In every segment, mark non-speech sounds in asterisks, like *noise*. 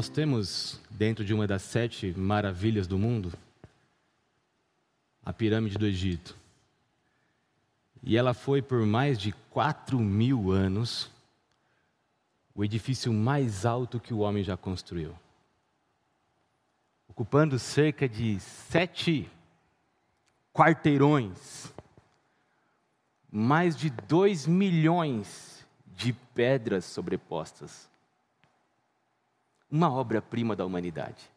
Nós temos, dentro de uma das sete maravilhas do mundo, a pirâmide do Egito. E ela foi, por mais de quatro mil anos, o edifício mais alto que o homem já construiu. Ocupando cerca de sete quarteirões, mais de dois milhões de pedras sobrepostas uma obra-prima da humanidade.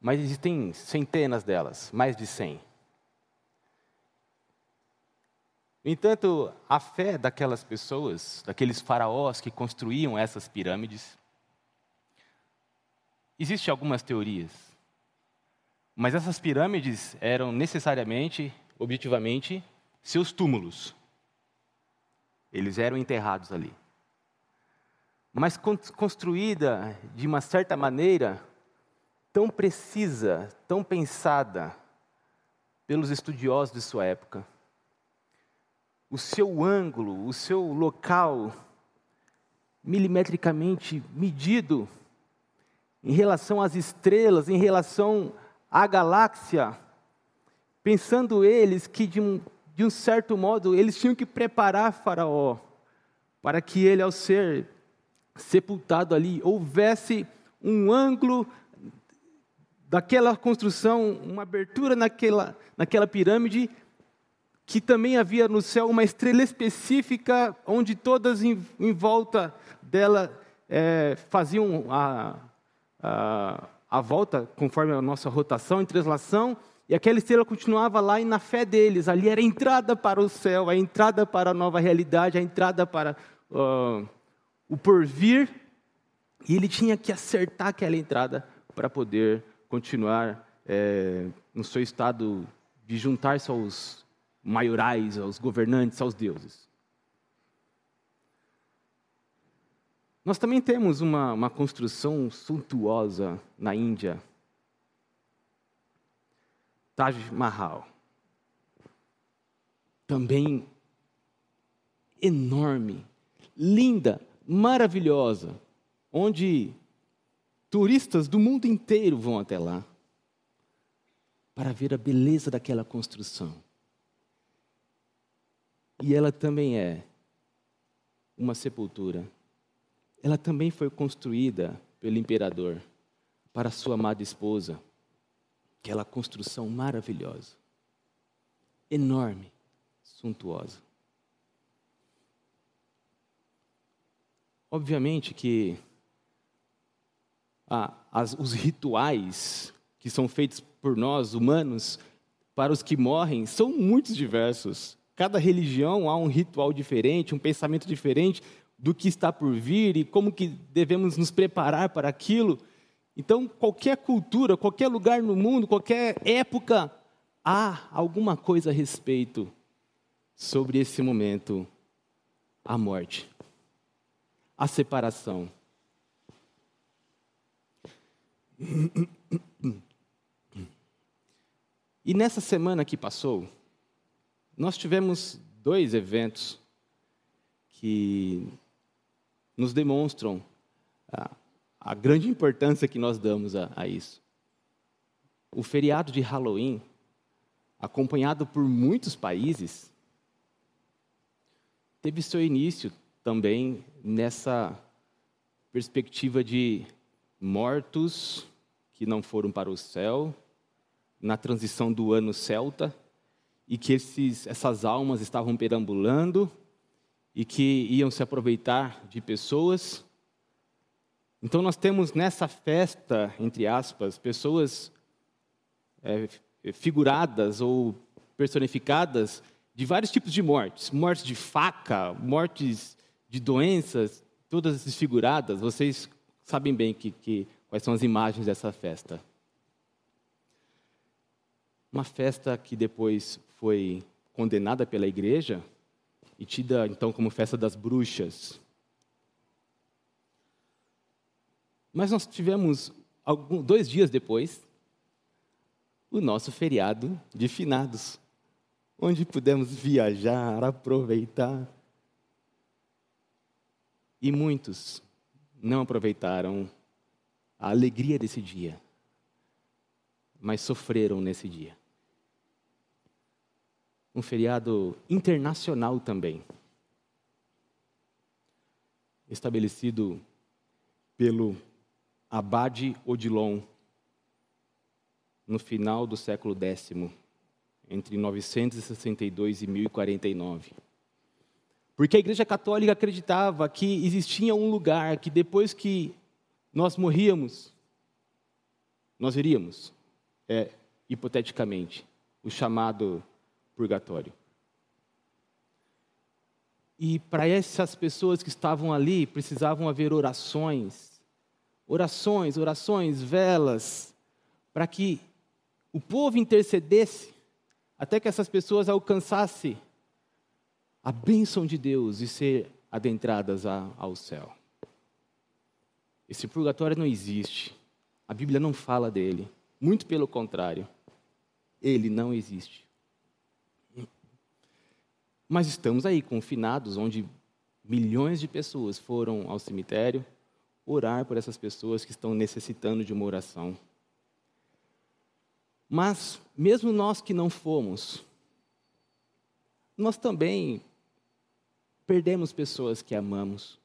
Mas existem centenas delas, mais de cem. No entanto, a fé daquelas pessoas, daqueles faraós que construíam essas pirâmides, existem algumas teorias. Mas essas pirâmides eram necessariamente, objetivamente, seus túmulos. Eles eram enterrados ali mas construída de uma certa maneira tão precisa, tão pensada pelos estudiosos de sua época. O seu ângulo, o seu local milimetricamente medido em relação às estrelas, em relação à galáxia, pensando eles que de um, de um certo modo eles tinham que preparar Faraó para que ele, ao ser sepultado ali, houvesse um ângulo daquela construção, uma abertura naquela, naquela pirâmide, que também havia no céu uma estrela específica, onde todas em, em volta dela é, faziam a, a, a volta, conforme a nossa rotação e translação, e aquela estrela continuava lá e na fé deles, ali era a entrada para o céu, a entrada para a nova realidade, a entrada para. Uh, o porvir, e ele tinha que acertar aquela entrada para poder continuar é, no seu estado de juntar-se aos maiorais, aos governantes, aos deuses. Nós também temos uma, uma construção suntuosa na Índia, Taj Mahal. Também enorme, linda, maravilhosa, onde turistas do mundo inteiro vão até lá para ver a beleza daquela construção. E ela também é uma sepultura. Ela também foi construída pelo imperador para sua amada esposa. Aquela construção maravilhosa, enorme, suntuosa. Obviamente que ah, as, os rituais que são feitos por nós, humanos, para os que morrem, são muito diversos. Cada religião há um ritual diferente, um pensamento diferente do que está por vir e como que devemos nos preparar para aquilo. Então, qualquer cultura, qualquer lugar no mundo, qualquer época, há alguma coisa a respeito sobre esse momento, a morte a separação. E nessa semana que passou, nós tivemos dois eventos que nos demonstram a, a grande importância que nós damos a, a isso. O feriado de Halloween, acompanhado por muitos países, teve seu início também nessa perspectiva de mortos que não foram para o céu, na transição do ano celta, e que esses, essas almas estavam perambulando e que iam se aproveitar de pessoas. Então, nós temos nessa festa, entre aspas, pessoas é, figuradas ou personificadas de vários tipos de mortes: mortes de faca, mortes de doenças, todas desfiguradas, vocês sabem bem que, que, quais são as imagens dessa festa. Uma festa que depois foi condenada pela igreja e tida então como festa das bruxas. Mas nós tivemos, dois dias depois, o nosso feriado de finados, onde pudemos viajar, aproveitar, e muitos, não aproveitaram a alegria desse dia, mas sofreram nesse dia. Um feriado internacional também, estabelecido pelo Abade Odilon no final do século X, entre 962 e 1049. Porque a Igreja Católica acreditava que existia um lugar que depois que nós morríamos, nós iríamos, é, hipoteticamente, o chamado purgatório. E para essas pessoas que estavam ali, precisavam haver orações, orações, orações, velas, para que o povo intercedesse até que essas pessoas alcançassem a bênção de Deus e ser adentradas ao céu. Esse purgatório não existe. A Bíblia não fala dele. Muito pelo contrário. Ele não existe. Mas estamos aí confinados, onde milhões de pessoas foram ao cemitério orar por essas pessoas que estão necessitando de uma oração. Mas, mesmo nós que não fomos, nós também perdemos pessoas que amamos.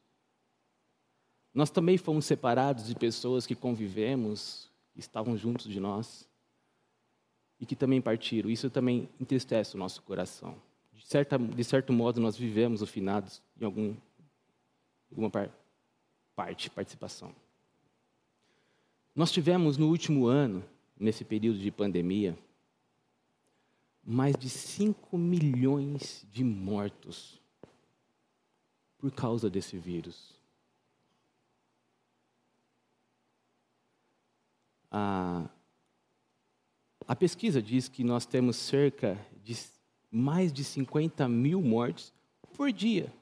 Nós também fomos separados de pessoas que convivemos, que estavam juntos de nós e que também partiram. Isso também entristece o nosso coração. De, certa, de certo modo, nós vivemos o finados em algum, alguma par, parte, participação. Nós tivemos no último ano, nesse período de pandemia, mais de 5 milhões de mortos por causa desse vírus. A, a pesquisa diz que nós temos cerca de mais de 50 mil mortes por dia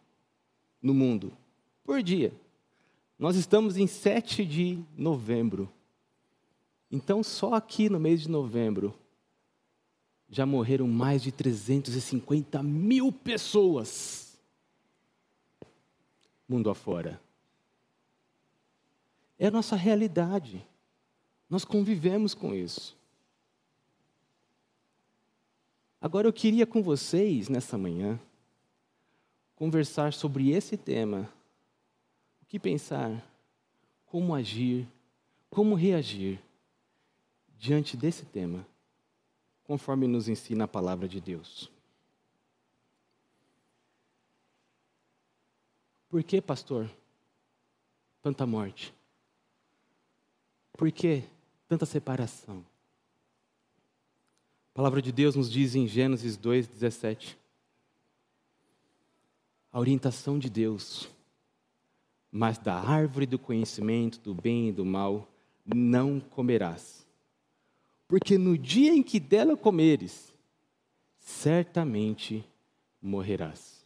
no mundo. Por dia. Nós estamos em 7 de novembro. Então, só aqui no mês de novembro, já morreram mais de 350 mil pessoas mundo afora. É a nossa realidade. Nós convivemos com isso. Agora eu queria com vocês, nessa manhã, conversar sobre esse tema. O que pensar, como agir, como reagir diante desse tema, conforme nos ensina a palavra de Deus. Por que, pastor, tanta morte? Por que tanta separação? A palavra de Deus nos diz em Gênesis 2,17. A orientação de Deus, mas da árvore do conhecimento do bem e do mal não comerás, porque no dia em que dela comeres, certamente morrerás.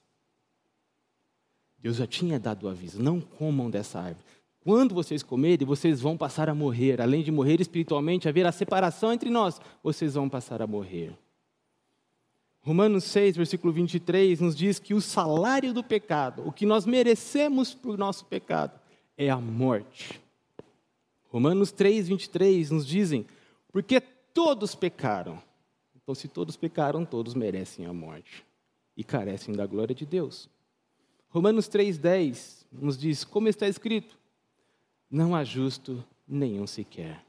Deus já tinha dado o aviso: não comam dessa árvore. Quando vocês comerem, vocês vão passar a morrer. Além de morrer espiritualmente, haver a separação entre nós, vocês vão passar a morrer. Romanos 6, versículo 23, nos diz que o salário do pecado, o que nós merecemos por nosso pecado, é a morte. Romanos 3, 23 nos dizem, porque todos pecaram. Então, se todos pecaram, todos merecem a morte e carecem da glória de Deus. Romanos 3,10 nos diz: como está escrito, não há justo nenhum sequer.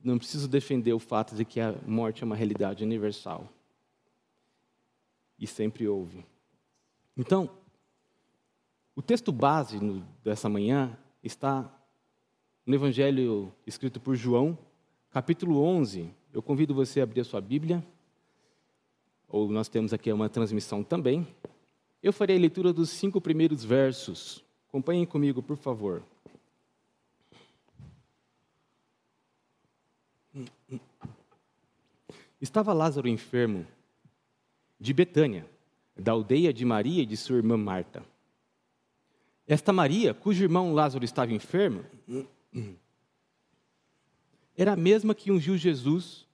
Não preciso defender o fato de que a morte é uma realidade universal. E sempre houve. Então, o texto base dessa manhã está no Evangelho escrito por João, capítulo 11. Eu convido você a abrir a sua Bíblia ou nós temos aqui uma transmissão também. Eu farei a leitura dos cinco primeiros versos. Acompanhem comigo, por favor. Estava Lázaro enfermo de Betânia, da aldeia de Maria e de sua irmã Marta. Esta Maria, cujo irmão Lázaro estava enfermo, era a mesma que ungiu Jesus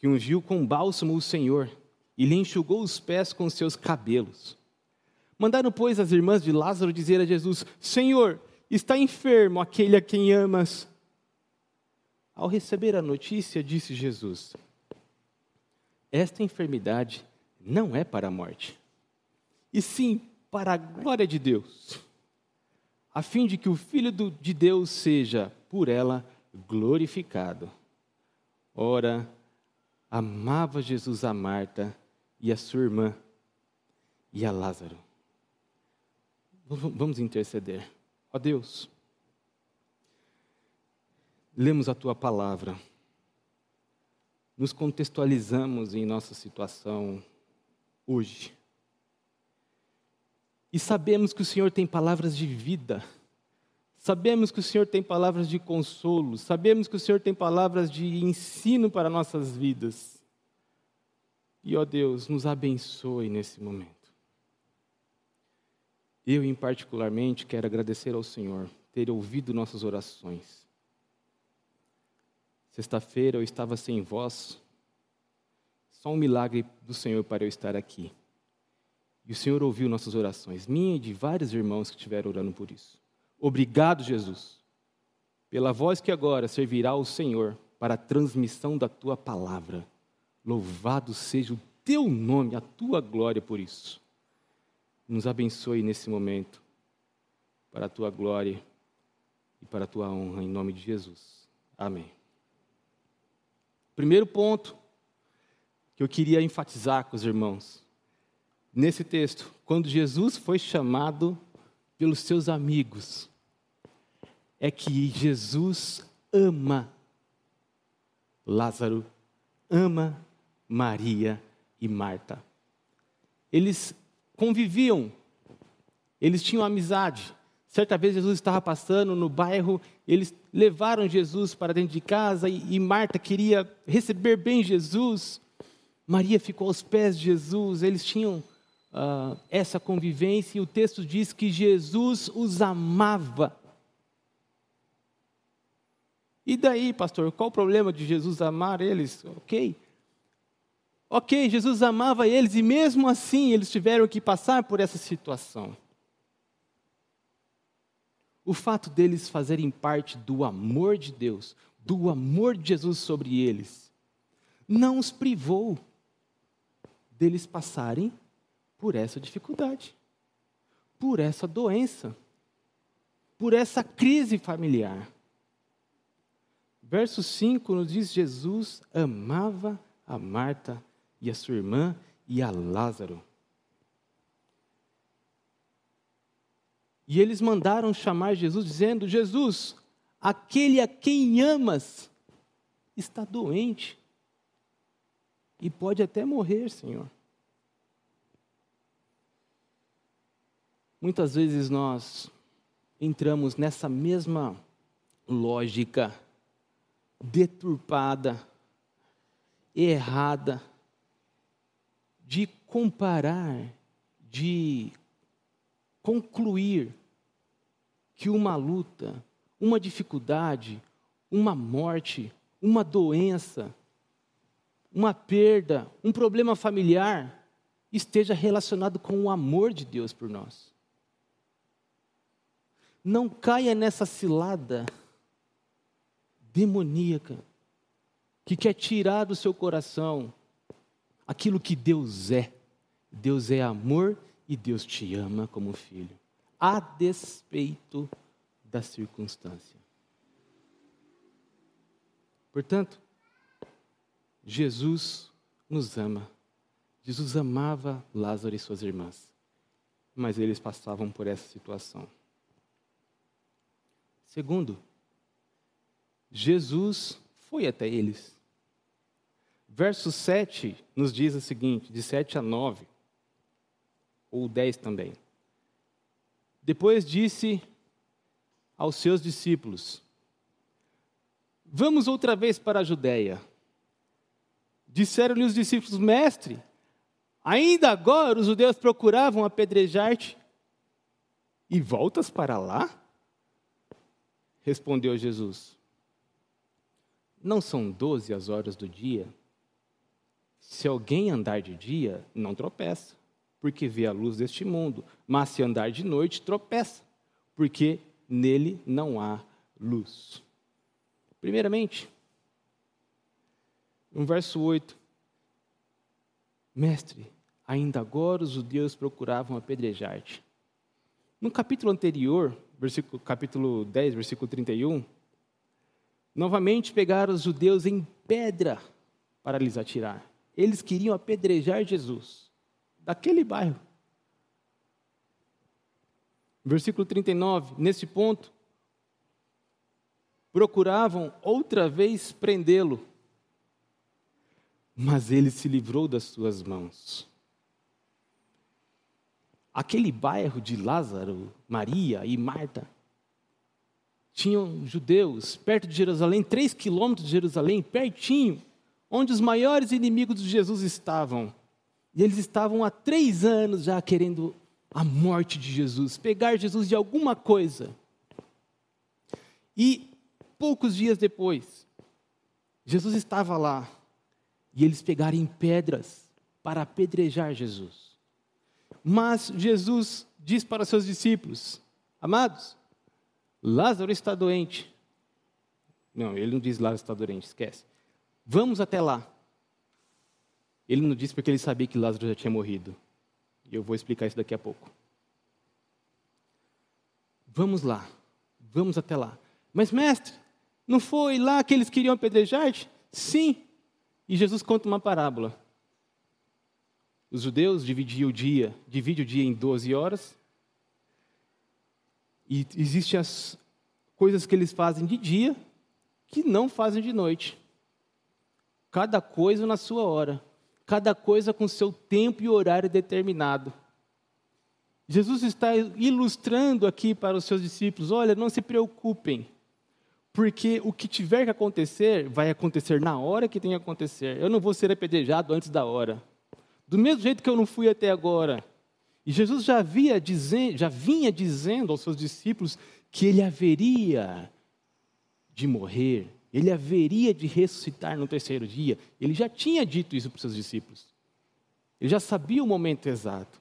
que ungiu com bálsamo o Senhor e lhe enxugou os pés com seus cabelos. Mandaram, pois, as irmãs de Lázaro dizer a Jesus: Senhor, está enfermo aquele a quem amas. Ao receber a notícia, disse Jesus: Esta enfermidade não é para a morte, e sim para a glória de Deus, a fim de que o Filho de Deus seja, por ela, glorificado. Ora, amava Jesus a Marta e a sua irmã e a Lázaro. Vamos interceder. Ó Deus, lemos a tua palavra, nos contextualizamos em nossa situação hoje. E sabemos que o Senhor tem palavras de vida, sabemos que o Senhor tem palavras de consolo, sabemos que o Senhor tem palavras de ensino para nossas vidas. E, ó Deus, nos abençoe nesse momento. Eu, em particularmente, quero agradecer ao Senhor ter ouvido nossas orações. Sexta-feira eu estava sem voz, só um milagre do Senhor para eu estar aqui. E o Senhor ouviu nossas orações, minha e de vários irmãos que estiveram orando por isso. Obrigado, Jesus, pela voz que agora servirá ao Senhor para a transmissão da tua palavra. Louvado seja o teu nome, a tua glória por isso. Nos abençoe nesse momento, para a tua glória e para a tua honra, em nome de Jesus. Amém. Primeiro ponto que eu queria enfatizar com os irmãos, nesse texto, quando Jesus foi chamado pelos seus amigos, é que Jesus ama Lázaro, ama Maria e Marta. Eles conviviam, eles tinham amizade. Certa vez Jesus estava passando no bairro, eles levaram Jesus para dentro de casa e, e Marta queria receber bem Jesus. Maria ficou aos pés de Jesus, eles tinham uh, essa convivência e o texto diz que Jesus os amava. E daí, pastor, qual o problema de Jesus amar eles? Ok. Ok, Jesus amava eles e mesmo assim eles tiveram que passar por essa situação. O fato deles fazerem parte do amor de Deus, do amor de Jesus sobre eles, não os privou deles passarem por essa dificuldade, por essa doença, por essa crise familiar. Verso 5 nos diz: Jesus amava a Marta e a sua irmã e a Lázaro. E eles mandaram chamar Jesus, dizendo: Jesus, aquele a quem amas está doente e pode até morrer, Senhor. Muitas vezes nós entramos nessa mesma lógica deturpada, errada, de comparar, de concluir que uma luta, uma dificuldade, uma morte, uma doença, uma perda, um problema familiar esteja relacionado com o amor de Deus por nós. Não caia nessa cilada demoníaca que quer tirar do seu coração aquilo que Deus é. Deus é amor e Deus te ama como filho, a despeito da circunstância. Portanto, Jesus nos ama. Jesus amava Lázaro e suas irmãs, mas eles passavam por essa situação. Segundo, Jesus foi até eles. Verso 7 nos diz o seguinte, de 7 a 9, ou 10 também. Depois disse aos seus discípulos: Vamos outra vez para a Judéia. Disseram-lhe os discípulos: Mestre, ainda agora os judeus procuravam apedrejar-te e voltas para lá? Respondeu Jesus: Não são doze as horas do dia? Se alguém andar de dia, não tropeça, porque vê a luz deste mundo, mas se andar de noite, tropeça, porque nele não há luz. Primeiramente, no verso 8, Mestre, ainda agora os judeus procuravam apedrejar-te. No capítulo anterior, versículo, capítulo 10, versículo 31, novamente pegaram os judeus em pedra para lhes atirar. Eles queriam apedrejar Jesus, daquele bairro. Versículo 39, nesse ponto, procuravam outra vez prendê-lo, mas ele se livrou das suas mãos. Aquele bairro de Lázaro, Maria e Marta, tinham judeus perto de Jerusalém, três quilômetros de Jerusalém, pertinho, onde os maiores inimigos de Jesus estavam. E eles estavam há três anos já querendo a morte de Jesus, pegar Jesus de alguma coisa. E poucos dias depois, Jesus estava lá e eles pegaram pedras para apedrejar Jesus. Mas Jesus diz para seus discípulos: Amados, Lázaro está doente. Não, ele não diz Lázaro está doente, esquece. Vamos até lá. Ele não disse porque ele sabia que Lázaro já tinha morrido. E eu vou explicar isso daqui a pouco. Vamos lá. Vamos até lá. Mas, mestre, não foi lá que eles queriam apedrejar-te? Sim. E Jesus conta uma parábola. Os judeus dividiam o dia, dividem o dia em 12 horas. E existem as coisas que eles fazem de dia que não fazem de noite. Cada coisa na sua hora, cada coisa com seu tempo e horário determinado. Jesus está ilustrando aqui para os seus discípulos: olha, não se preocupem, porque o que tiver que acontecer, vai acontecer na hora que tem que acontecer. Eu não vou ser apedrejado antes da hora. Do mesmo jeito que eu não fui até agora. E Jesus já, havia já vinha dizendo aos seus discípulos que ele haveria de morrer ele haveria de ressuscitar no terceiro dia. Ele já tinha dito isso para os seus discípulos. Ele já sabia o momento exato.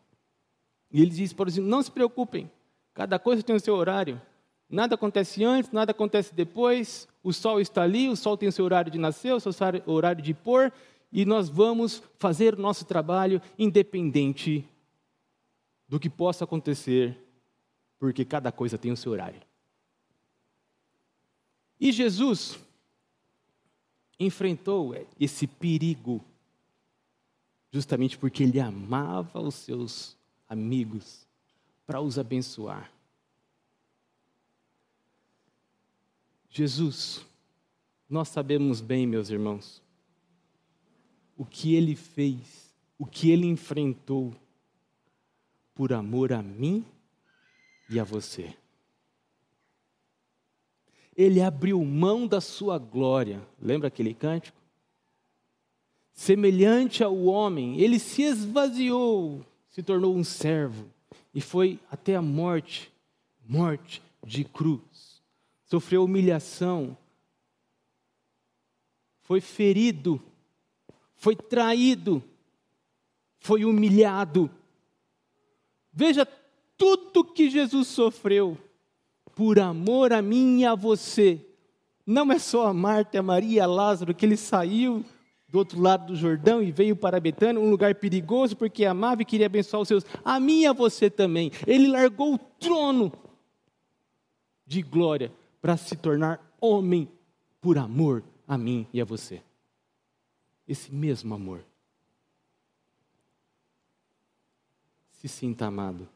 E ele diz para os não se preocupem, cada coisa tem o seu horário. Nada acontece antes, nada acontece depois. O sol está ali, o sol tem o seu horário de nascer, o seu horário de pôr, e nós vamos fazer nosso trabalho independente do que possa acontecer, porque cada coisa tem o seu horário. E Jesus, enfrentou esse perigo justamente porque ele amava os seus amigos para os abençoar. Jesus, nós sabemos bem, meus irmãos, o que ele fez, o que ele enfrentou por amor a mim e a você ele abriu mão da sua glória. Lembra aquele cântico? Semelhante ao homem, ele se esvaziou, se tornou um servo e foi até a morte morte de cruz. Sofreu humilhação, foi ferido, foi traído, foi humilhado. Veja tudo que Jesus sofreu por amor a mim e a você. Não é só a Marta, a Maria, a Lázaro, que ele saiu do outro lado do Jordão e veio para Betânia, um lugar perigoso, porque amava e queria abençoar os seus. A mim e a você também. Ele largou o trono de glória para se tornar homem por amor a mim e a você. Esse mesmo amor. Se sinta amado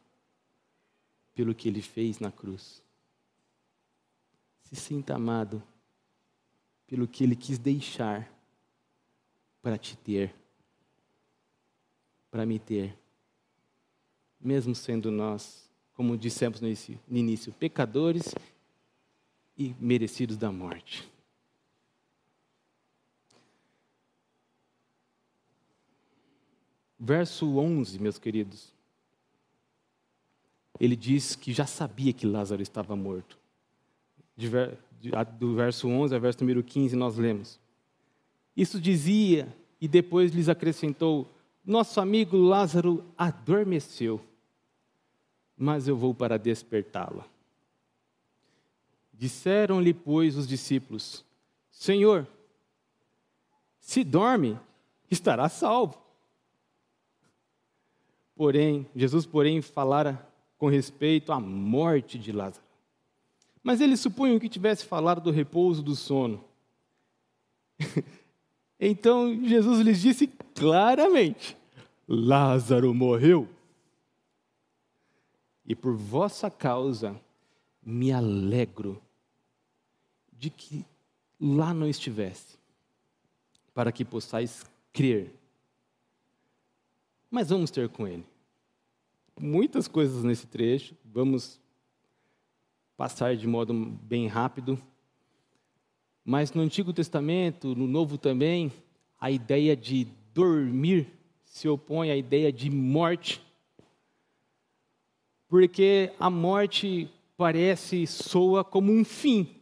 pelo que ele fez na cruz se sinta amado pelo que Ele quis deixar para te ter, para me ter, mesmo sendo nós, como dissemos no início, pecadores e merecidos da morte. Verso 11, meus queridos. Ele diz que já sabia que Lázaro estava morto do verso 11 ao verso número 15, nós lemos. Isso dizia, e depois lhes acrescentou: nosso amigo Lázaro adormeceu, mas eu vou para despertá-lo. Disseram-lhe, pois, os discípulos: Senhor, se dorme, estará salvo. Porém, Jesus, porém, falara com respeito à morte de Lázaro. Mas eles supunham que tivesse falado do repouso do sono. *laughs* então Jesus lhes disse claramente: Lázaro morreu. E por vossa causa me alegro de que lá não estivesse, para que possais crer. Mas vamos ter com ele. Muitas coisas nesse trecho, vamos passar de modo bem rápido. Mas no Antigo Testamento, no Novo também, a ideia de dormir se opõe à ideia de morte. Porque a morte parece, soa como um fim.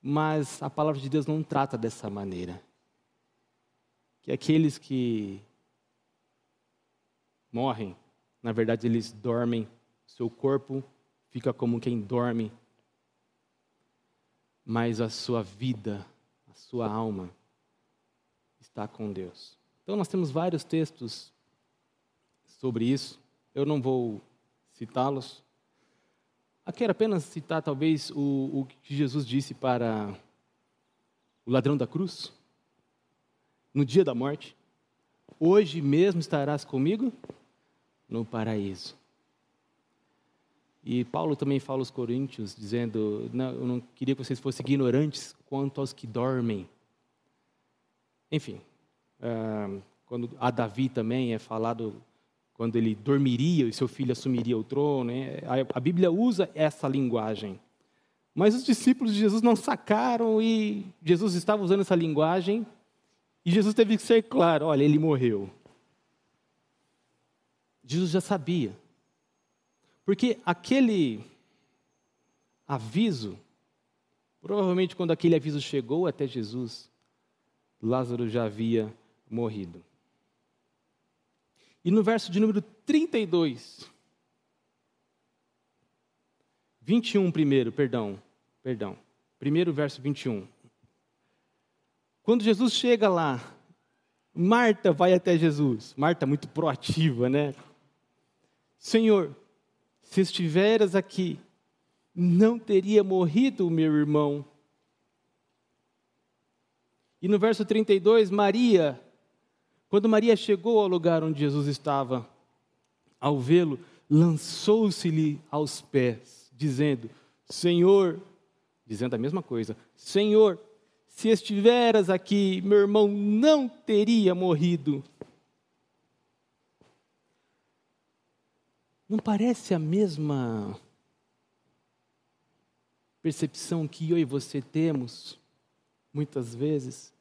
Mas a palavra de Deus não trata dessa maneira. Que aqueles que morrem, na verdade eles dormem, seu corpo fica como quem dorme, mas a sua vida, a sua alma está com Deus. Então nós temos vários textos sobre isso. Eu não vou citá-los. Aqui quero apenas citar, talvez, o, o que Jesus disse para o ladrão da cruz, no dia da morte: Hoje mesmo estarás comigo no paraíso. E Paulo também fala aos Coríntios, dizendo: não, Eu não queria que vocês fossem ignorantes quanto aos que dormem. Enfim, uh, quando a Davi também é falado quando ele dormiria e seu filho assumiria o trono. Né? A Bíblia usa essa linguagem. Mas os discípulos de Jesus não sacaram e Jesus estava usando essa linguagem e Jesus teve que ser claro: olha, ele morreu. Jesus já sabia. Porque aquele aviso, provavelmente quando aquele aviso chegou até Jesus, Lázaro já havia morrido. E no verso de número 32, 21 primeiro, perdão, perdão. Primeiro verso 21. Quando Jesus chega lá, Marta vai até Jesus. Marta muito proativa, né? Senhor, se estiveras aqui, não teria morrido o meu irmão. E no verso 32, Maria quando Maria chegou ao lugar onde Jesus estava, ao vê-lo, lançou-se-lhe aos pés, dizendo: Senhor, dizendo a mesma coisa: Senhor, se estiveras aqui, meu irmão não teria morrido. Não parece a mesma percepção que eu e você temos, muitas vezes?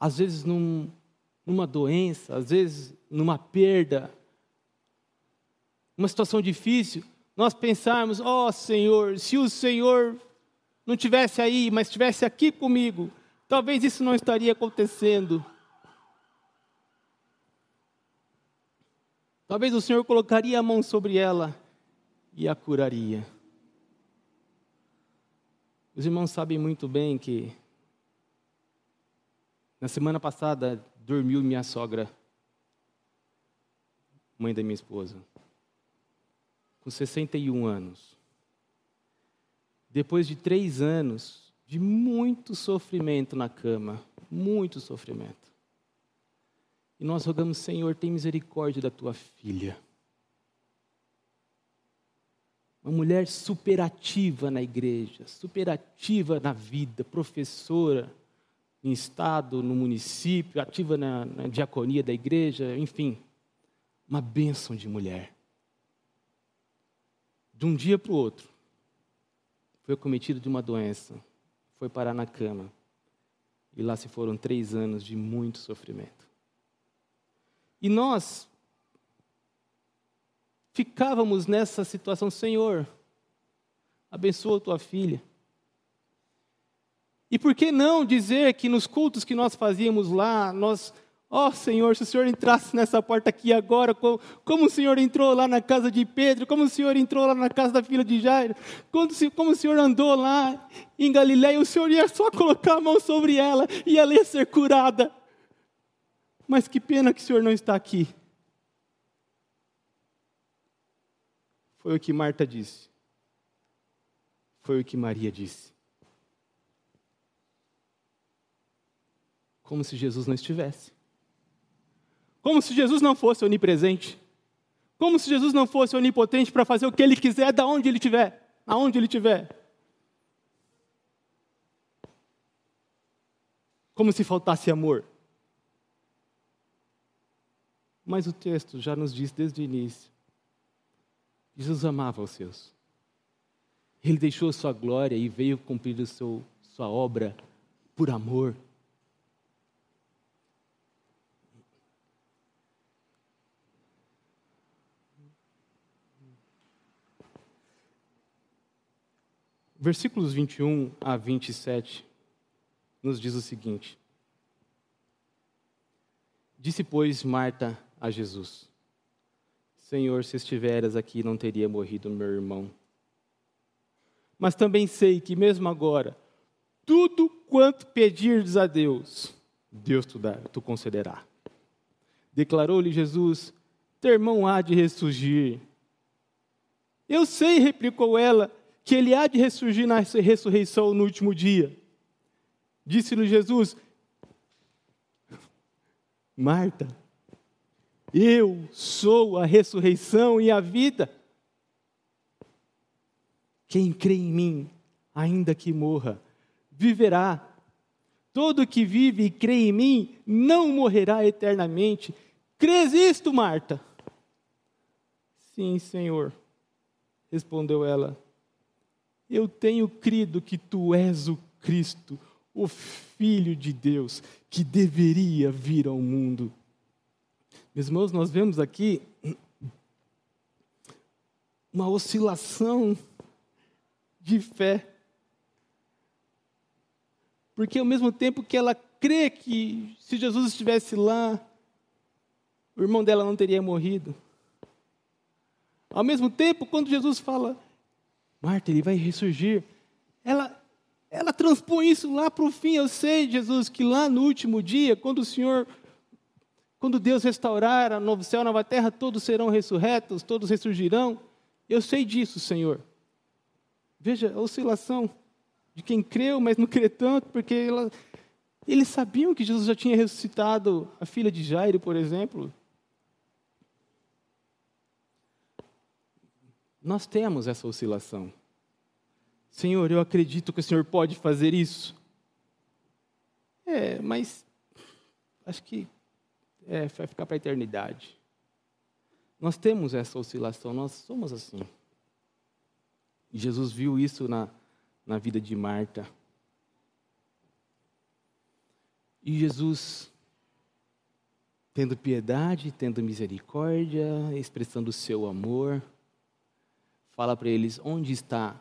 às vezes num, numa doença, às vezes numa perda, uma situação difícil, nós pensarmos: ó oh, Senhor, se o Senhor não tivesse aí, mas estivesse aqui comigo, talvez isso não estaria acontecendo. Talvez o Senhor colocaria a mão sobre ela e a curaria. Os irmãos sabem muito bem que na semana passada, dormiu minha sogra, mãe da minha esposa, com 61 anos. Depois de três anos de muito sofrimento na cama, muito sofrimento. E nós rogamos, Senhor, tem misericórdia da tua filha. Uma mulher superativa na igreja, superativa na vida, professora, em estado, no município, ativa na, na diaconia da igreja, enfim, uma bênção de mulher. De um dia para o outro, foi cometido de uma doença, foi parar na cama. E lá se foram três anos de muito sofrimento. E nós ficávamos nessa situação, Senhor, abençoa tua filha. E por que não dizer que nos cultos que nós fazíamos lá, nós, ó oh, Senhor, se o Senhor entrasse nessa porta aqui agora, como, como, o Senhor entrou lá na casa de Pedro, como o Senhor entrou lá na casa da filha de Jairo, como, como o Senhor andou lá em Galiléia, o Senhor ia só colocar a mão sobre ela e ela ia ser curada. Mas que pena que o Senhor não está aqui. Foi o que Marta disse. Foi o que Maria disse. Como se Jesus não estivesse. Como se Jesus não fosse onipresente. Como se Jesus não fosse onipotente para fazer o que ele quiser, da onde ele estiver, aonde ele estiver. Como se faltasse amor. Mas o texto já nos diz desde o início: Jesus amava os seus. Ele deixou sua glória e veio cumprir seu, sua obra por amor. Versículos 21 a 27 nos diz o seguinte: Disse, pois, Marta a Jesus: Senhor, se estiveras aqui, não teria morrido meu irmão. Mas também sei que, mesmo agora, tudo quanto pedirdes a Deus, Deus tu, dá, tu concederá. Declarou-lhe Jesus: Teu irmão há de ressurgir. Eu sei, replicou ela, que ele há de ressurgir na ressurreição no último dia. Disse-lhe Jesus: Marta, eu sou a ressurreição e a vida. Quem crê em mim, ainda que morra, viverá. Todo que vive e crê em mim não morrerá eternamente. Crês isto, Marta? Sim, Senhor, respondeu ela. Eu tenho crido que tu és o Cristo, o Filho de Deus, que deveria vir ao mundo. Meus irmãos, nós vemos aqui uma oscilação de fé. Porque ao mesmo tempo que ela crê que se Jesus estivesse lá, o irmão dela não teria morrido. Ao mesmo tempo, quando Jesus fala, Marta, ele vai ressurgir. Ela, ela transpõe isso lá para o fim. Eu sei, Jesus, que lá no último dia, quando o Senhor, quando Deus restaurar a novo céu, a nova terra, todos serão ressurretos, todos ressurgirão. Eu sei disso, Senhor. Veja a oscilação de quem creu, mas não crê tanto, porque ela, eles sabiam que Jesus já tinha ressuscitado a filha de Jairo, por exemplo. Nós temos essa oscilação. Senhor, eu acredito que o Senhor pode fazer isso. É, mas acho que é, vai ficar para a eternidade. Nós temos essa oscilação, nós somos assim. Jesus viu isso na, na vida de Marta. E Jesus, tendo piedade, tendo misericórdia, expressando o seu amor, fala para eles: onde está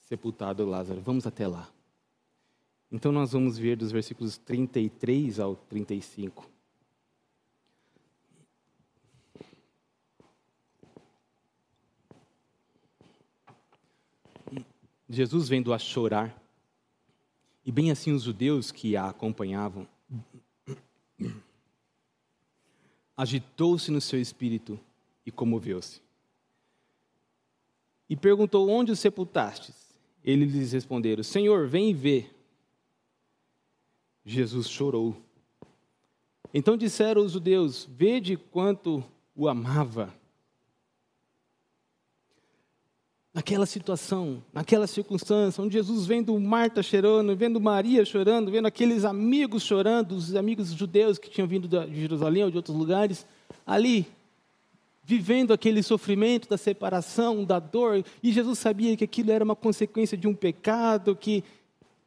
sepultado Lázaro? Vamos até lá. Então nós vamos ver dos versículos 33 ao 35. Jesus vendo a chorar, e bem assim os judeus que a acompanhavam, agitou-se no seu espírito e comoveu-se e perguntou: Onde o sepultastes? Eles lhes responderam: Senhor, vem e vê. Jesus chorou. Então disseram os judeus: Vede quanto o amava. Naquela situação, naquela circunstância, onde Jesus vendo Marta chorando, vendo Maria chorando, vendo aqueles amigos chorando, os amigos judeus que tinham vindo de Jerusalém ou de outros lugares, ali, vivendo aquele sofrimento da separação, da dor, e Jesus sabia que aquilo era uma consequência de um pecado, que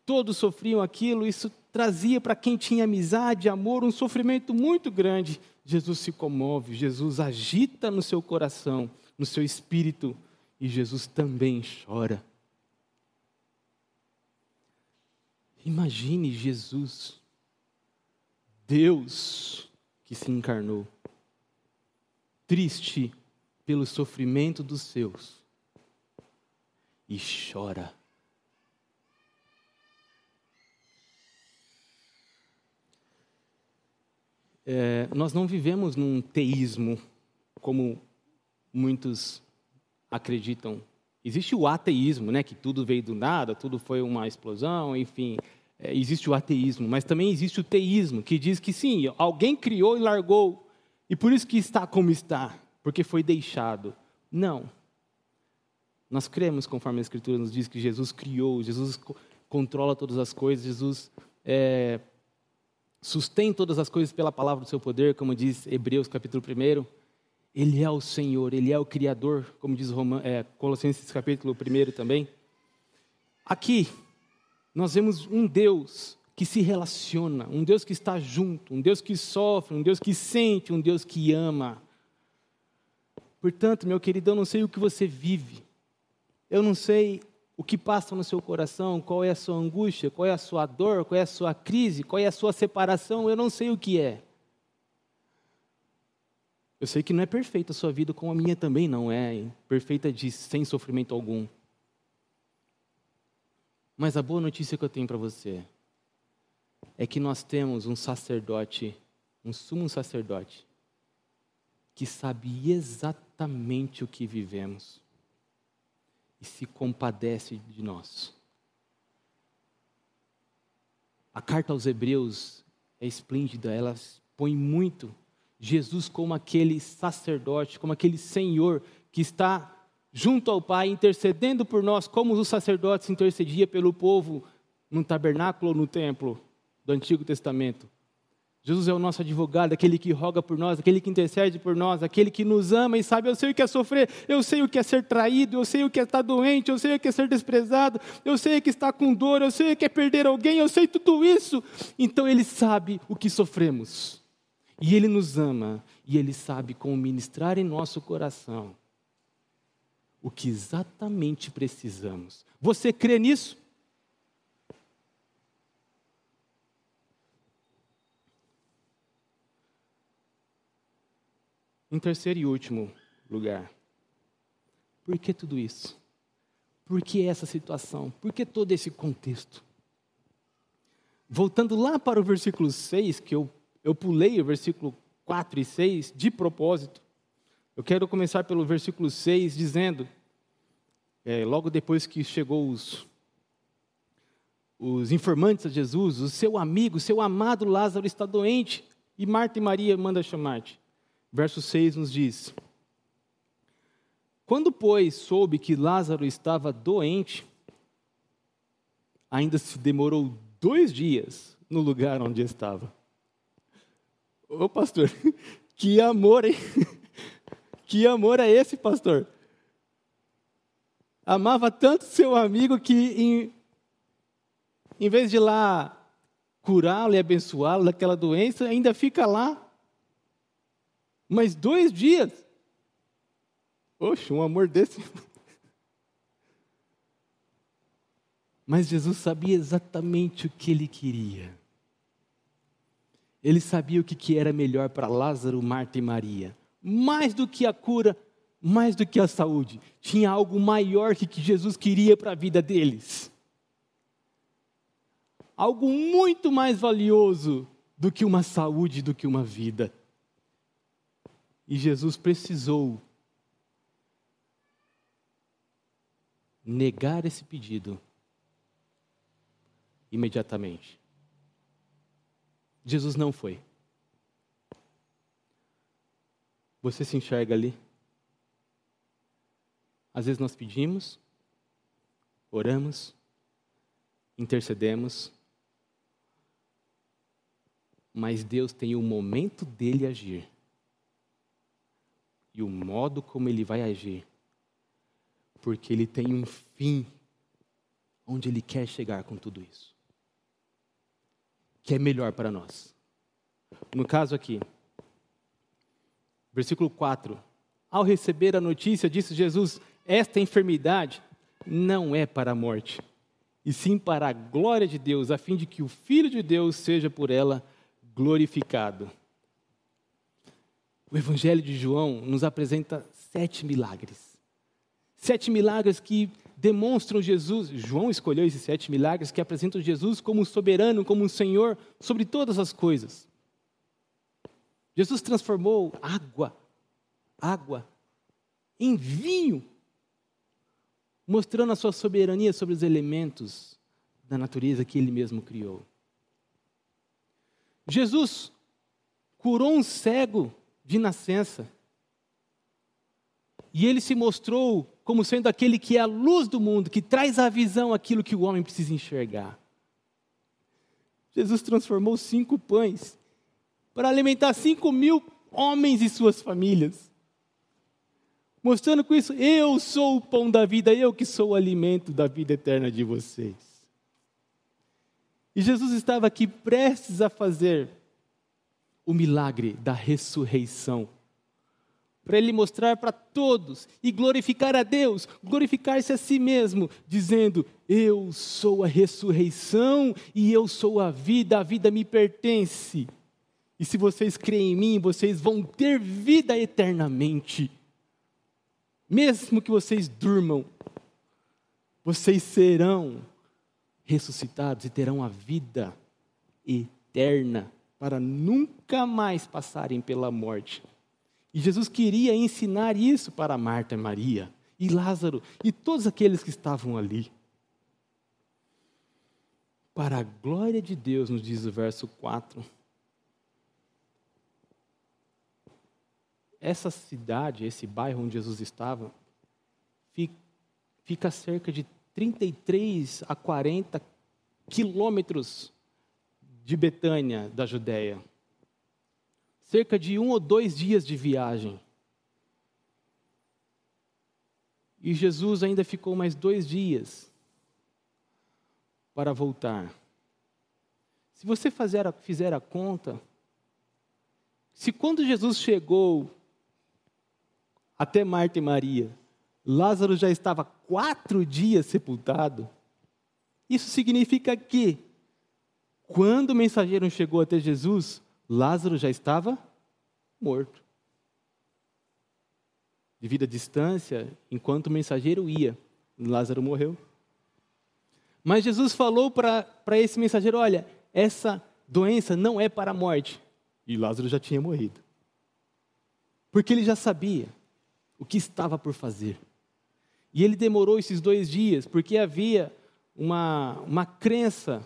todos sofriam aquilo, isso trazia para quem tinha amizade, amor, um sofrimento muito grande. Jesus se comove, Jesus agita no seu coração, no seu espírito, e Jesus também chora. Imagine Jesus, Deus que se encarnou, triste pelo sofrimento dos seus, e chora. É, nós não vivemos num teísmo como muitos acreditam. Existe o ateísmo, né, que tudo veio do nada, tudo foi uma explosão, enfim. É, existe o ateísmo, mas também existe o teísmo, que diz que sim, alguém criou e largou, e por isso que está como está, porque foi deixado. Não. Nós cremos, conforme a Escritura nos diz, que Jesus criou, Jesus controla todas as coisas, Jesus é, sustém todas as coisas pela palavra do seu poder, como diz Hebreus capítulo 1. Ele é o Senhor, Ele é o Criador, como diz Roman, é, Colossenses capítulo 1 também. Aqui, nós vemos um Deus que se relaciona, um Deus que está junto, um Deus que sofre, um Deus que sente, um Deus que ama. Portanto, meu querido, eu não sei o que você vive, eu não sei o que passa no seu coração, qual é a sua angústia, qual é a sua dor, qual é a sua crise, qual é a sua separação, eu não sei o que é. Eu sei que não é perfeita a sua vida, como a minha também não é, perfeita de sem sofrimento algum. Mas a boa notícia que eu tenho para você é que nós temos um sacerdote, um sumo sacerdote, que sabe exatamente o que vivemos e se compadece de nós. A carta aos Hebreus é esplêndida, ela põe muito Jesus como aquele sacerdote, como aquele Senhor que está junto ao Pai, intercedendo por nós, como os sacerdotes intercedia pelo povo no tabernáculo ou no templo do Antigo Testamento. Jesus é o nosso advogado, aquele que roga por nós, aquele que intercede por nós, aquele que nos ama e sabe, eu sei o que é sofrer, eu sei o que é ser traído, eu sei o que é estar doente, eu sei o que é ser desprezado, eu sei o que está com dor, eu sei o que é perder alguém, eu sei tudo isso. Então ele sabe o que sofremos. E ele nos ama e ele sabe como ministrar em nosso coração o que exatamente precisamos. Você crê nisso? Em terceiro e último lugar, por que tudo isso? Por que essa situação? Por que todo esse contexto? Voltando lá para o versículo 6, que eu, eu pulei o versículo 4 e 6 de propósito, eu quero começar pelo versículo 6, dizendo, é, logo depois que chegou os, os informantes a Jesus, o seu amigo, seu amado Lázaro está doente, e Marta e Maria manda chamar-te. Verso 6 nos diz: Quando, pois, soube que Lázaro estava doente, ainda se demorou dois dias no lugar onde estava. Ô pastor, *laughs* que amor, hein? *laughs* Que amor é esse, pastor? Amava tanto seu amigo que, em, em vez de lá curá-lo e abençoá-lo daquela doença, ainda fica lá. Mas dois dias? Oxe, um amor desse. *laughs* Mas Jesus sabia exatamente o que ele queria. Ele sabia o que era melhor para Lázaro, Marta e Maria mais do que a cura, mais do que a saúde, tinha algo maior que, Jesus queria para a vida deles. Algo muito mais valioso do que uma saúde, do que uma vida. E Jesus precisou negar esse pedido imediatamente. Jesus não foi. Você se enxerga ali? Às vezes nós pedimos, oramos, intercedemos, mas Deus tem o momento dele agir e o modo como ele vai agir, porque ele tem um fim onde ele quer chegar com tudo isso, que é melhor para nós. No caso aqui, Versículo 4. Ao receber a notícia, disse Jesus: Esta enfermidade não é para a morte, e sim para a glória de Deus, a fim de que o Filho de Deus seja por ela glorificado. O Evangelho de João nos apresenta sete milagres. Sete milagres que demonstram Jesus. João escolheu esses sete milagres que apresentam Jesus como soberano, como Senhor sobre todas as coisas. Jesus transformou água, água, em vinho, mostrando a sua soberania sobre os elementos da natureza que ele mesmo criou. Jesus curou um cego de nascença. E ele se mostrou como sendo aquele que é a luz do mundo, que traz à visão aquilo que o homem precisa enxergar. Jesus transformou cinco pães para alimentar cinco mil homens e suas famílias. Mostrando com isso, eu sou o pão da vida, eu que sou o alimento da vida eterna de vocês. E Jesus estava aqui prestes a fazer o milagre da ressurreição. Para ele mostrar para todos e glorificar a Deus, glorificar-se a si mesmo, dizendo: Eu sou a ressurreição e eu sou a vida, a vida me pertence. E se vocês creem em mim, vocês vão ter vida eternamente. Mesmo que vocês durmam, vocês serão ressuscitados e terão a vida eterna para nunca mais passarem pela morte. E Jesus queria ensinar isso para Marta e Maria, e Lázaro, e todos aqueles que estavam ali. Para a glória de Deus, nos diz o verso 4. Essa cidade, esse bairro onde Jesus estava, fica a cerca de 33 a 40 quilômetros de Betânia, da Judéia. Cerca de um ou dois dias de viagem. E Jesus ainda ficou mais dois dias para voltar. Se você fizer a, fizer a conta, se quando Jesus chegou até Marta e Maria, Lázaro já estava quatro dias sepultado, isso significa que quando o mensageiro chegou até Jesus, Lázaro já estava morto. Devido à distância, enquanto o mensageiro ia, Lázaro morreu. Mas Jesus falou para esse mensageiro: olha, essa doença não é para a morte. E Lázaro já tinha morrido. Porque ele já sabia o que estava por fazer. E ele demorou esses dois dias, porque havia uma, uma crença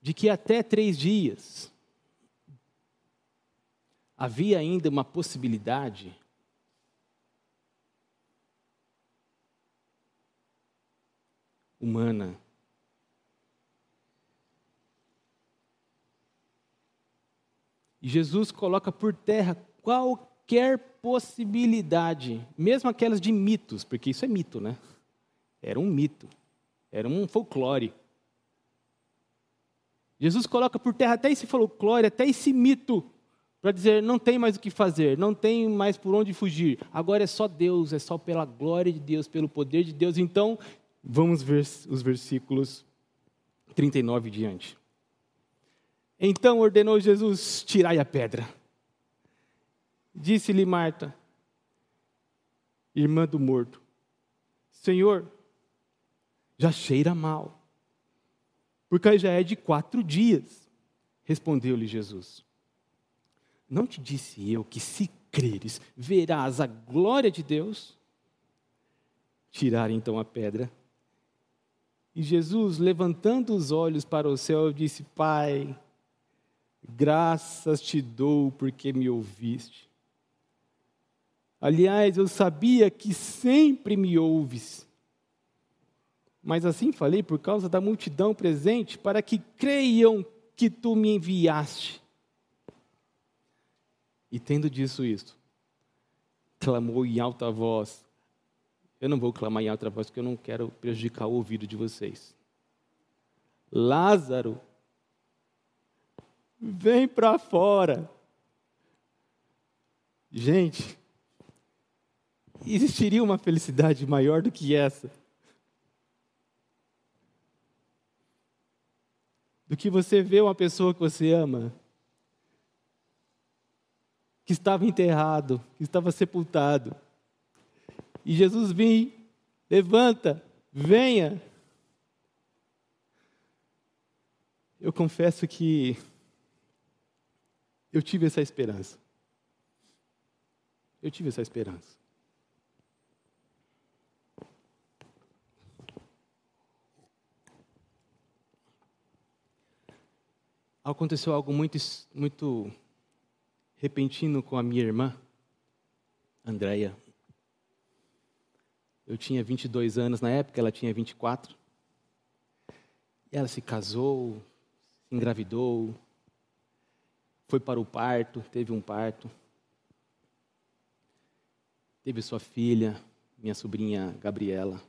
de que até três dias havia ainda uma possibilidade humana. E Jesus coloca por terra qualquer possibilidade, mesmo aquelas de mitos, porque isso é mito, né? Era um mito, era um folclore. Jesus coloca por terra até esse folclore, até esse mito, para dizer: não tem mais o que fazer, não tem mais por onde fugir, agora é só Deus, é só pela glória de Deus, pelo poder de Deus. Então, vamos ver os versículos 39 e diante. Então ordenou Jesus: tirai a pedra. Disse-lhe Marta, irmã do morto: Senhor, já cheira mal porque já é de quatro dias. Respondeu-lhe Jesus: Não te disse eu que, se creres, verás a glória de Deus? Tiraram então a pedra. E Jesus, levantando os olhos para o céu, disse: Pai, graças te dou porque me ouviste. Aliás, eu sabia que sempre me ouves mas assim falei por causa da multidão presente, para que creiam que tu me enviaste. E tendo dito isto, clamou em alta voz. Eu não vou clamar em alta voz, porque eu não quero prejudicar o ouvido de vocês. Lázaro, vem para fora. Gente, existiria uma felicidade maior do que essa? Do que você ver uma pessoa que você ama, que estava enterrado, que estava sepultado. E Jesus vem, levanta, venha. Eu confesso que eu tive essa esperança. Eu tive essa esperança. Aconteceu algo muito, muito repentino com a minha irmã, Andréia. Eu tinha 22 anos na época, ela tinha 24. E ela se casou, se engravidou, foi para o parto, teve um parto. Teve sua filha, minha sobrinha Gabriela.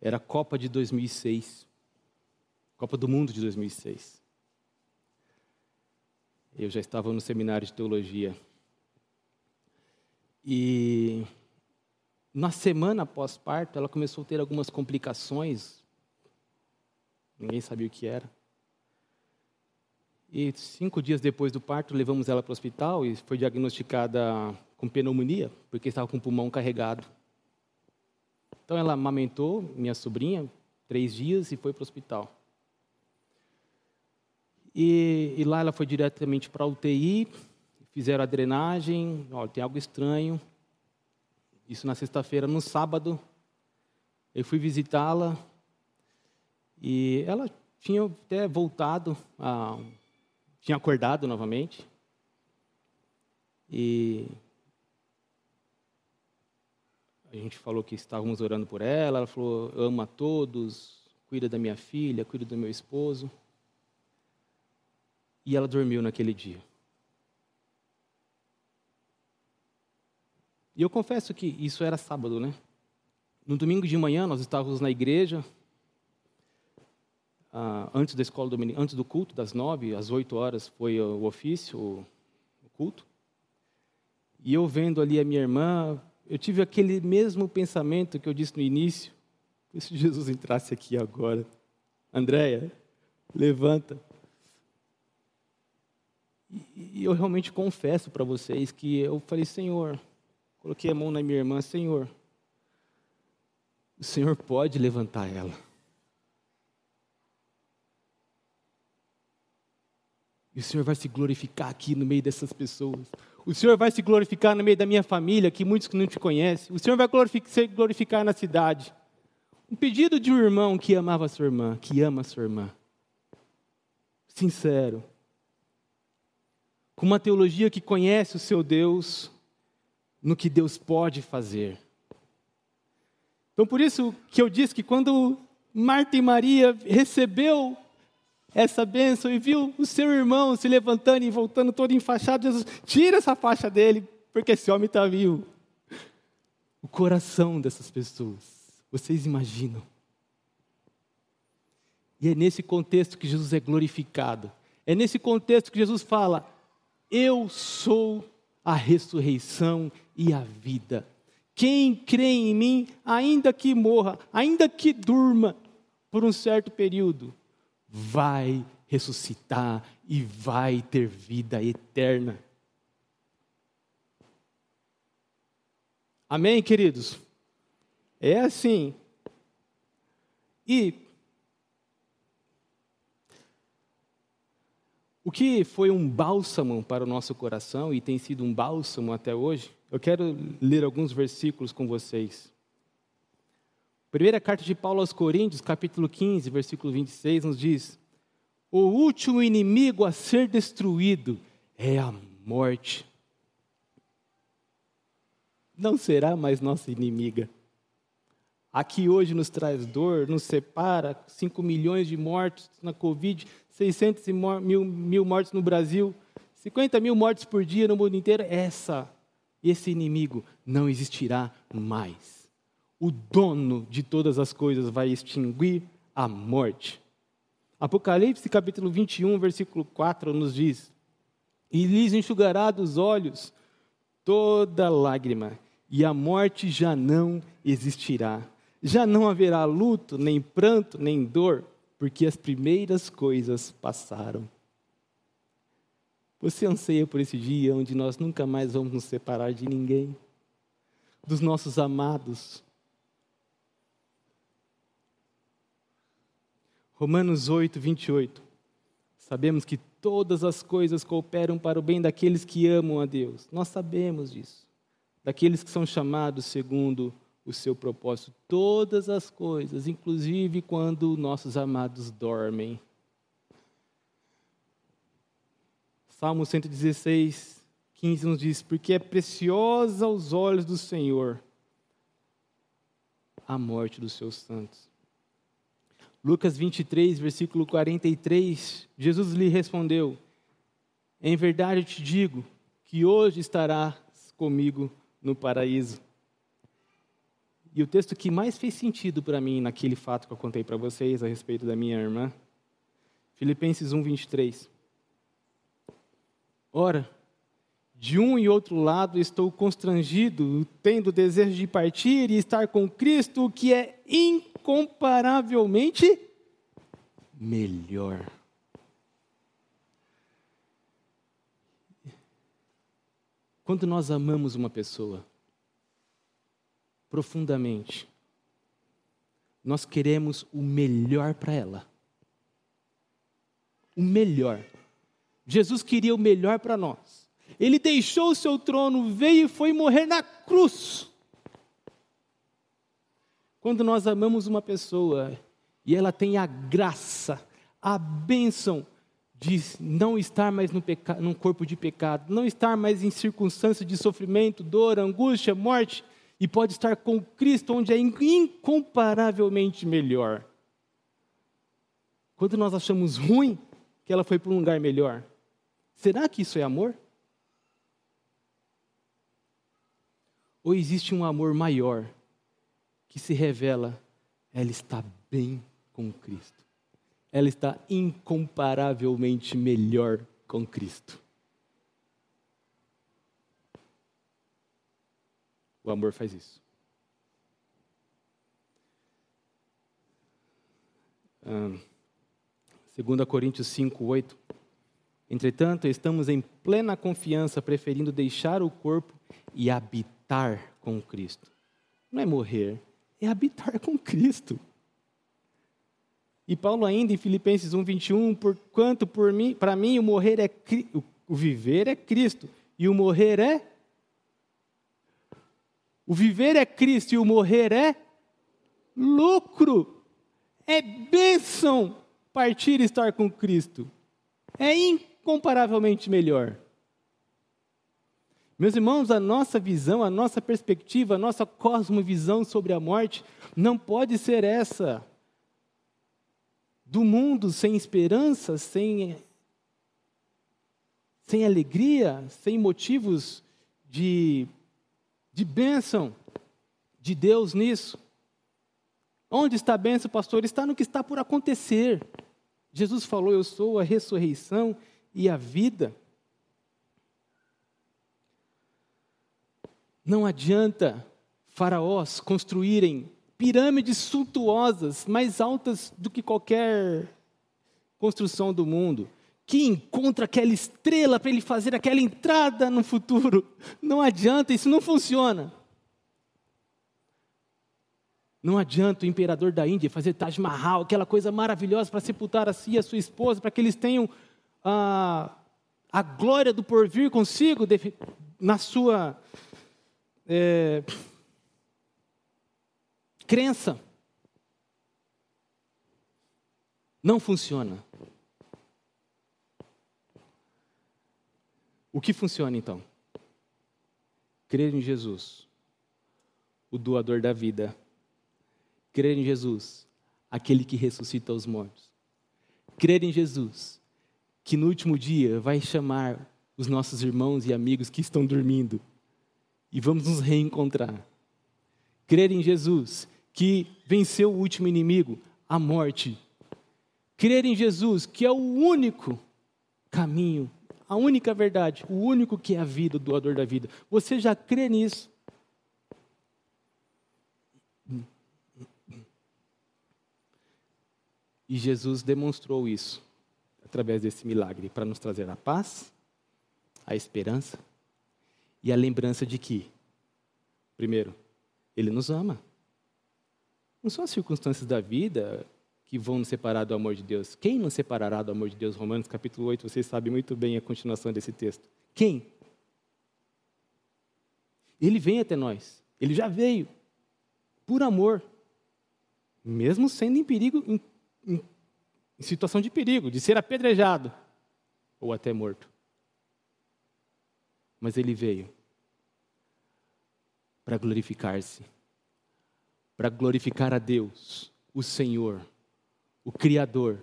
Era a Copa de 2006. Copa do Mundo de 2006. Eu já estava no seminário de teologia. E na semana após parto, ela começou a ter algumas complicações. Ninguém sabia o que era. E cinco dias depois do parto, levamos ela para o hospital e foi diagnosticada com pneumonia, porque estava com o pulmão carregado. Então ela amamentou minha sobrinha três dias e foi para o hospital. E, e, lá ela foi diretamente para a UTI, fizeram a drenagem, ó, tem algo estranho. Isso na sexta-feira, no sábado, eu fui visitá-la e ela tinha até voltado a tinha acordado novamente. E a gente falou que estávamos orando por ela. Ela falou: ama a todos, cuida da minha filha, cuida do meu esposo. E ela dormiu naquele dia. E eu confesso que isso era sábado, né? No domingo de manhã nós estávamos na igreja, ah, antes da escola dominical, antes do culto, das nove às oito horas foi o ofício, o, culto. E eu vendo ali a minha irmã, eu tive aquele mesmo pensamento que eu disse no início. *laughs* Se Jesus entrasse aqui agora? Andréia, levanta. E eu realmente confesso para vocês que eu falei, Senhor, coloquei a mão na minha irmã, Senhor, o Senhor pode levantar ela. E o Senhor vai se glorificar aqui no meio dessas pessoas. O Senhor vai se glorificar no meio da minha família, que muitos que não te conhecem. O Senhor vai glorificar, se glorificar na cidade. Um pedido de um irmão que amava a sua irmã, que ama a sua irmã. Sincero. Com uma teologia que conhece o seu Deus no que Deus pode fazer. Então, por isso que eu disse que quando Marta e Maria recebeu essa bênção e viu o seu irmão se levantando e voltando todo enfaixado, Jesus, tira essa faixa dele, porque esse homem está vivo. O coração dessas pessoas, vocês imaginam? E é nesse contexto que Jesus é glorificado. É nesse contexto que Jesus fala: Eu sou a ressurreição e a vida. Quem crê em mim, ainda que morra, ainda que durma por um certo período, vai ressuscitar e vai ter vida eterna. Amém, queridos? É assim. E o que foi um bálsamo para o nosso coração e tem sido um bálsamo até hoje, eu quero ler alguns versículos com vocês. Primeira carta de Paulo aos Coríntios, capítulo 15, versículo 26, nos diz: O último inimigo a ser destruído é a morte. Não será mais nossa inimiga. Aqui hoje nos traz dor, nos separa, 5 milhões de mortos na Covid, 600 mil, mil mortos no Brasil, 50 mil mortes por dia no mundo inteiro. Essa, esse inimigo não existirá mais o dono de todas as coisas vai extinguir a morte. Apocalipse capítulo 21, versículo 4 nos diz: E lhes enxugará dos olhos toda lágrima, e a morte já não existirá. Já não haverá luto, nem pranto, nem dor, porque as primeiras coisas passaram. Você anseia por esse dia onde nós nunca mais vamos nos separar de ninguém, dos nossos amados. Romanos 8, 28. Sabemos que todas as coisas cooperam para o bem daqueles que amam a Deus. Nós sabemos disso. Daqueles que são chamados segundo o seu propósito. Todas as coisas, inclusive quando nossos amados dormem. Salmo 116, 15 nos diz: Porque é preciosa aos olhos do Senhor a morte dos seus santos. Lucas 23, versículo 43, Jesus lhe respondeu: Em verdade eu te digo que hoje estarás comigo no paraíso. E o texto que mais fez sentido para mim naquele fato que eu contei para vocês a respeito da minha irmã, Filipenses 1, 23. Ora, de um e outro lado estou constrangido, tendo desejo de partir e estar com Cristo, que é incomparavelmente melhor. Quando nós amamos uma pessoa, profundamente. Nós queremos o melhor para ela. O melhor. Jesus queria o melhor para nós. Ele deixou o seu trono, veio e foi morrer na cruz. Quando nós amamos uma pessoa e ela tem a graça, a bênção de não estar mais no num corpo de pecado, não estar mais em circunstâncias de sofrimento, dor, angústia, morte, e pode estar com Cristo, onde é incomparavelmente melhor. Quando nós achamos ruim que ela foi para um lugar melhor, será que isso é amor? Ou existe um amor maior que se revela, ela está bem com Cristo. Ela está incomparavelmente melhor com Cristo. O amor faz isso. Ah, 2 Coríntios 5, 8. Entretanto, estamos em plena confiança, preferindo deixar o corpo e habitar com Cristo. Não é morrer, é habitar com Cristo. E Paulo ainda em Filipenses 1, 21, porquanto por mim, para mim o morrer é o viver é Cristo e o morrer é o viver é Cristo e o morrer é lucro. É bênção partir e estar com Cristo. É incomparavelmente melhor. Meus irmãos, a nossa visão, a nossa perspectiva, a nossa cosmovisão sobre a morte não pode ser essa. Do mundo sem esperança, sem, sem alegria, sem motivos de de bênção de Deus nisso. Onde está a bênção, pastor? Está no que está por acontecer. Jesus falou: Eu sou a ressurreição e a vida. Não adianta faraós construírem pirâmides suntuosas, mais altas do que qualquer construção do mundo que encontra aquela estrela para ele fazer aquela entrada no futuro. Não adianta, isso não funciona. Não adianta o imperador da Índia fazer Taj Mahal, aquela coisa maravilhosa para sepultar a si e a sua esposa, para que eles tenham a, a glória do porvir consigo na sua é, crença. Não funciona. O que funciona então? Crer em Jesus, o doador da vida. Crer em Jesus, aquele que ressuscita os mortos. Crer em Jesus, que no último dia vai chamar os nossos irmãos e amigos que estão dormindo e vamos nos reencontrar. Crer em Jesus, que venceu o último inimigo, a morte. Crer em Jesus, que é o único caminho a única verdade, o único que é a vida, o doador da vida. Você já crê nisso? E Jesus demonstrou isso através desse milagre para nos trazer a paz, a esperança e a lembrança de que, primeiro, Ele nos ama. Não são as circunstâncias da vida que vão nos separar do amor de Deus. Quem nos separará do amor de Deus? Romanos capítulo 8, vocês sabem muito bem a continuação desse texto. Quem? Ele vem até nós. Ele já veio. Por amor. Mesmo sendo em perigo, em, em, em situação de perigo, de ser apedrejado ou até morto. Mas ele veio para glorificar-se, para glorificar a Deus, o Senhor, o Criador,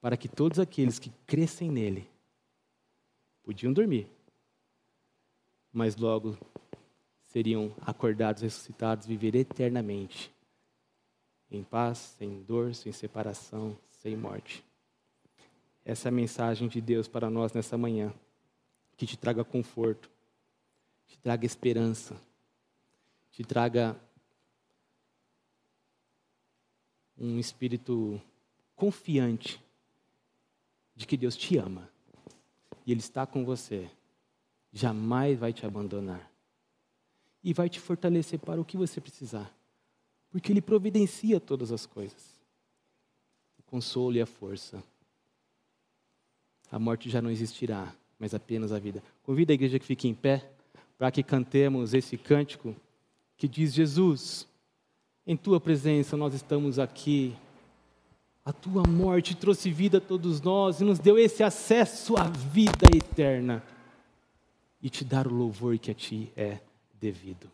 para que todos aqueles que crescem nele podiam dormir, mas logo seriam acordados, ressuscitados, viver eternamente em paz, sem dor, sem separação, sem morte. Essa é a mensagem de Deus para nós nessa manhã, que te traga conforto, te traga esperança, te traga um espírito confiante de que Deus te ama. E Ele está com você, jamais vai te abandonar. E vai te fortalecer para o que você precisar, porque Ele providencia todas as coisas. O consolo e a força. A morte já não existirá, mas apenas a vida. Convido a igreja que fique em pé para que cantemos esse cântico que diz: Jesus, em tua presença nós estamos aqui. A tua morte trouxe vida a todos nós e nos deu esse acesso à vida eterna. E te dar o louvor que a ti é devido.